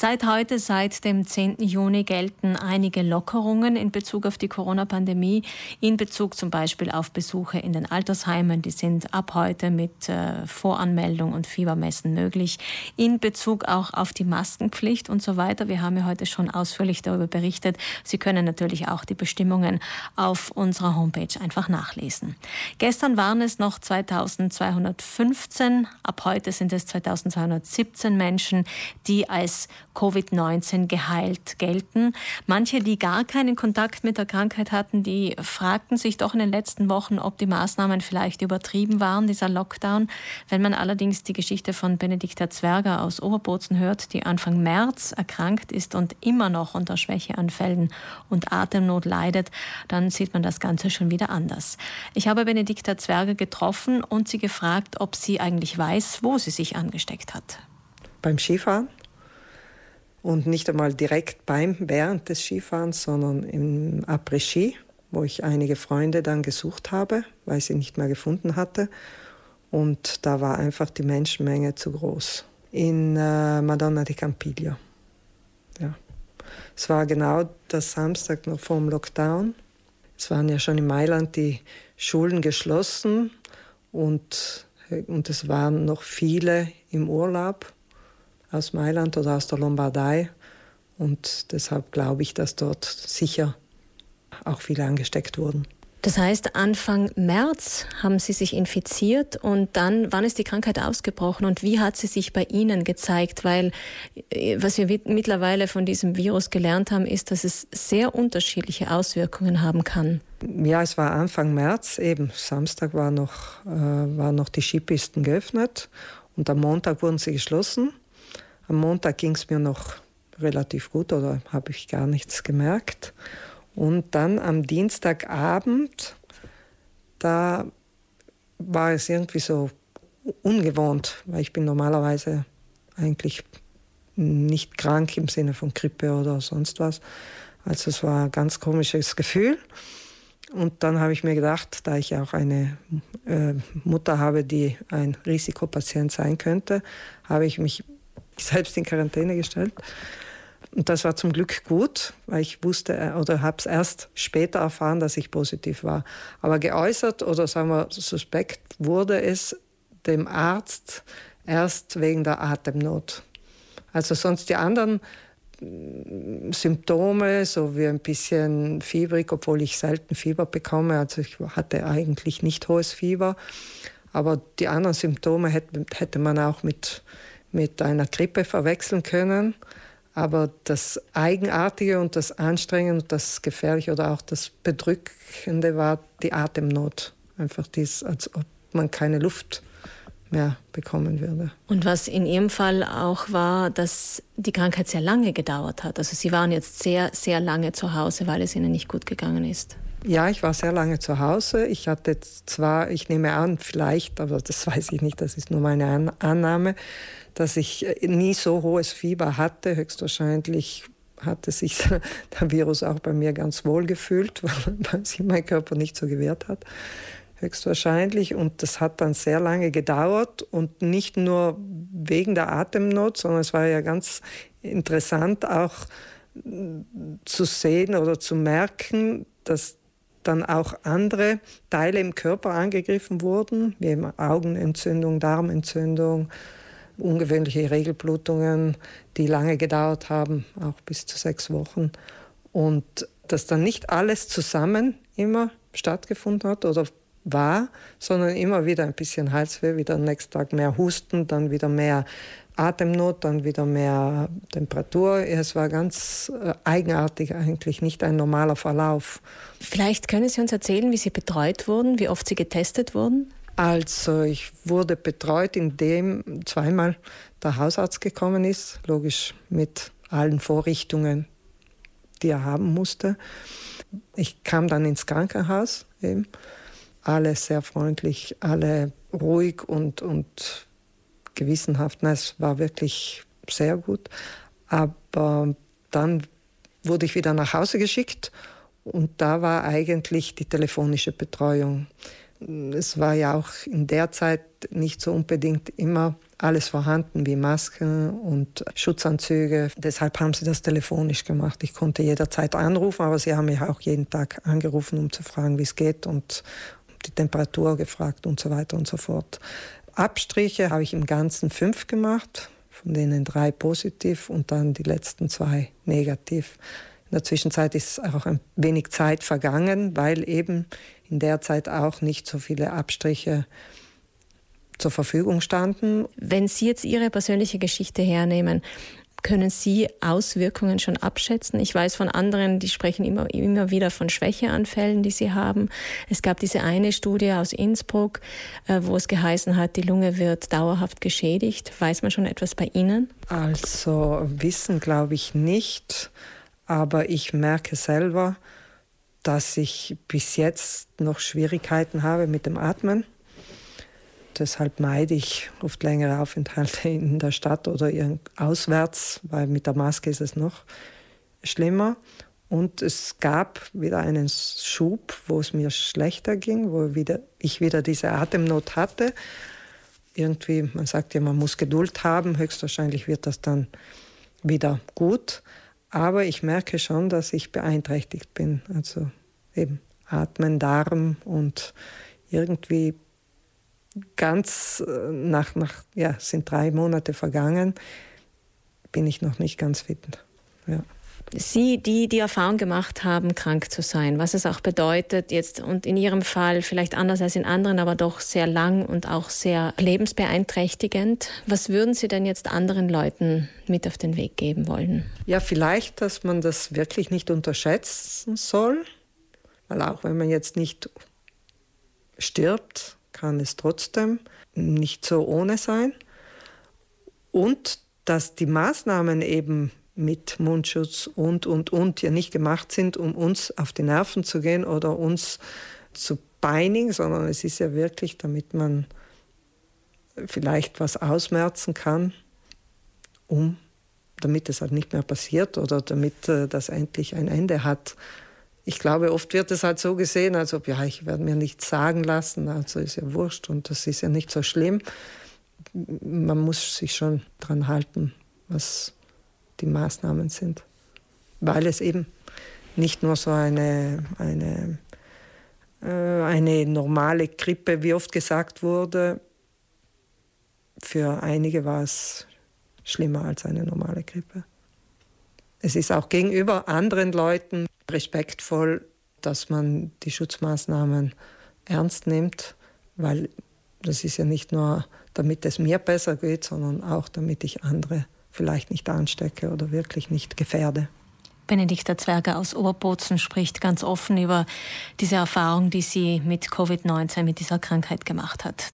Seit heute, seit dem 10. Juni, gelten einige Lockerungen in Bezug auf die Corona-Pandemie, in Bezug zum Beispiel auf Besuche in den Altersheimen. Die sind ab heute mit äh, Voranmeldung und Fiebermessen möglich, in Bezug auch auf die Maskenpflicht und so weiter. Wir haben ja heute schon ausführlich darüber berichtet. Sie können natürlich auch die Bestimmungen auf unserer Homepage einfach nachlesen. Gestern waren es noch 2215, ab heute sind es 2217 Menschen, die als Covid-19 geheilt gelten. Manche, die gar keinen Kontakt mit der Krankheit hatten, die fragten sich doch in den letzten Wochen, ob die Maßnahmen vielleicht übertrieben waren, dieser Lockdown. Wenn man allerdings die Geschichte von Benedikta Zwerger aus Oberbozen hört, die Anfang März erkrankt ist und immer noch unter Schwächeanfällen und Atemnot leidet, dann sieht man das Ganze schon wieder anders. Ich habe Benedikta Zwerger getroffen und sie gefragt, ob sie eigentlich weiß, wo sie sich angesteckt hat. Beim Skifahren und nicht einmal direkt beim, während des Skifahrens, sondern im Après-Ski, wo ich einige Freunde dann gesucht habe, weil ich sie nicht mehr gefunden hatte. Und da war einfach die Menschenmenge zu groß. In äh, Madonna di Campiglio. Ja. Es war genau der Samstag noch vor dem Lockdown. Es waren ja schon in Mailand die Schulen geschlossen und, und es waren noch viele im Urlaub aus Mailand oder aus der Lombardei. Und deshalb glaube ich, dass dort sicher auch viele angesteckt wurden. Das heißt, Anfang März haben Sie sich infiziert und dann, wann ist die Krankheit ausgebrochen und wie hat sie sich bei Ihnen gezeigt? Weil äh, was wir mittlerweile von diesem Virus gelernt haben, ist, dass es sehr unterschiedliche Auswirkungen haben kann. Ja, es war Anfang März, eben Samstag war noch, äh, waren noch die Skipisten geöffnet und am Montag wurden sie geschlossen. Am Montag ging es mir noch relativ gut oder habe ich gar nichts gemerkt. Und dann am Dienstagabend, da war es irgendwie so ungewohnt, weil ich bin normalerweise eigentlich nicht krank im Sinne von Grippe oder sonst was. Also es war ein ganz komisches Gefühl. Und dann habe ich mir gedacht, da ich auch eine äh, Mutter habe, die ein Risikopatient sein könnte, habe ich mich selbst in Quarantäne gestellt. Und das war zum Glück gut, weil ich wusste äh, oder habe es erst später erfahren, dass ich positiv war. Aber geäußert oder sagen wir suspekt wurde es dem Arzt erst wegen der Atemnot. Also sonst die anderen mm, Symptome, so wie ein bisschen fiebrig, obwohl ich selten Fieber bekomme. Also ich hatte eigentlich nicht hohes Fieber. Aber die anderen Symptome hätte, hätte man auch mit mit einer Grippe verwechseln können. Aber das Eigenartige und das Anstrengende und das Gefährliche oder auch das Bedrückende war die Atemnot. Einfach dies, als ob man keine Luft mehr bekommen würde. Und was in Ihrem Fall auch war, dass die Krankheit sehr lange gedauert hat. Also Sie waren jetzt sehr, sehr lange zu Hause, weil es Ihnen nicht gut gegangen ist. Ja, ich war sehr lange zu Hause. Ich hatte zwar, ich nehme an, vielleicht, aber das weiß ich nicht, das ist nur meine Annahme, dass ich äh, nie so hohes Fieber hatte. Höchstwahrscheinlich hatte sich der Virus auch bei mir ganz wohl gefühlt, weil sich mein Körper nicht so gewehrt hat. Höchstwahrscheinlich. Und das hat dann sehr lange gedauert und nicht nur wegen der Atemnot, sondern es war ja ganz interessant auch mm, zu sehen oder zu merken, dass dann auch andere Teile im Körper angegriffen wurden, wie Augenentzündung, Darmentzündung, ungewöhnliche Regelblutungen, die lange gedauert haben, auch bis zu sechs Wochen. Und dass dann nicht alles zusammen immer stattgefunden hat oder war, sondern immer wieder ein bisschen Halsweh, wieder am nächsten Tag mehr Husten, dann wieder mehr Atemnot, dann wieder mehr Temperatur. Es war ganz äh, eigenartig eigentlich, nicht ein normaler Verlauf. Vielleicht können Sie uns erzählen, wie Sie betreut wurden, wie oft Sie getestet wurden? Also ich wurde betreut, indem zweimal der Hausarzt gekommen ist, logisch mit allen Vorrichtungen, die er haben musste. Ich kam dann ins Krankenhaus, eben. Alle sehr freundlich, alle ruhig und, und gewissenhaft. Es war wirklich sehr gut. Aber dann wurde ich wieder nach Hause geschickt und da war eigentlich die telefonische Betreuung es war ja auch in der Zeit nicht so unbedingt immer alles vorhanden wie Masken und Schutzanzüge. Deshalb haben sie das telefonisch gemacht. Ich konnte jederzeit anrufen, aber sie haben mich auch jeden Tag angerufen, um zu fragen, wie es geht und die Temperatur gefragt und so weiter und so fort. Abstriche habe ich im Ganzen fünf gemacht, von denen drei positiv und dann die letzten zwei negativ. In der Zwischenzeit ist auch ein wenig Zeit vergangen, weil eben in der Zeit auch nicht so viele Abstriche zur Verfügung standen. Wenn Sie jetzt Ihre persönliche Geschichte hernehmen, können Sie Auswirkungen schon abschätzen? Ich weiß von anderen, die sprechen immer, immer wieder von Schwächeanfällen, die sie haben. Es gab diese eine Studie aus Innsbruck, äh, wo es geheißen hat, die Lunge wird dauerhaft geschädigt. Weiß man schon etwas bei Ihnen? Also Wissen glaube ich nicht, aber ich merke selber, dass ich bis jetzt noch Schwierigkeiten habe mit dem Atmen deshalb meide ich oft längere Aufenthalte in der Stadt oder auswärts, weil mit der Maske ist es noch schlimmer. Und es gab wieder einen Schub, wo es mir schlechter ging, wo wieder, ich wieder diese Atemnot hatte. Irgendwie, man sagt ja, man muss Geduld haben, höchstwahrscheinlich wird das dann wieder gut. Aber ich merke schon, dass ich beeinträchtigt bin. Also eben Atmen, Darm und irgendwie ganz äh, nach, nach, ja, sind drei Monate vergangen, bin ich noch nicht ganz fit. Ja. Sie, die die Erfahrung gemacht haben, krank zu sein, was es auch bedeutet jetzt und in Ihrem Fall vielleicht anders als in anderen, aber doch sehr lang und auch sehr lebensbeeinträchtigend. Was würden Sie denn jetzt anderen Leuten mit auf den Weg geben wollen? Ja, vielleicht, dass man das wirklich nicht unterschätzen soll, weil auch wenn man jetzt nicht stirbt, kann es trotzdem nicht so ohne sein. Und dass die Maßnahmen eben mit Mundschutz und, und, und ja nicht gemacht sind, um uns auf die Nerven zu gehen oder uns zu peinigen, sondern es ist ja wirklich, damit man vielleicht was ausmerzen kann, um, damit es halt nicht mehr passiert oder damit äh, das endlich ein Ende hat ich glaube, oft wird es halt so gesehen, als ob, ja, ich werde mir nichts sagen lassen, also ist ja wurscht und das ist ja nicht so schlimm. Man muss sich schon dran halten, was die Maßnahmen sind, weil es eben nicht nur so eine, eine, äh, eine normale Grippe, wie oft gesagt wurde, für einige war es schlimmer als eine normale Grippe. Es ist auch gegenüber anderen Leuten respektvoll, dass man die Schutzmaßnahmen ernst nimmt, weil das ist ja nicht nur, damit es mir besser geht, sondern auch, damit ich andere vielleicht nicht anstecke oder wirklich nicht gefährde. Benedikta Zwerger aus Oberbozen spricht ganz offen über diese Erfahrung, die sie mit Covid-19, mit dieser Krankheit gemacht hat.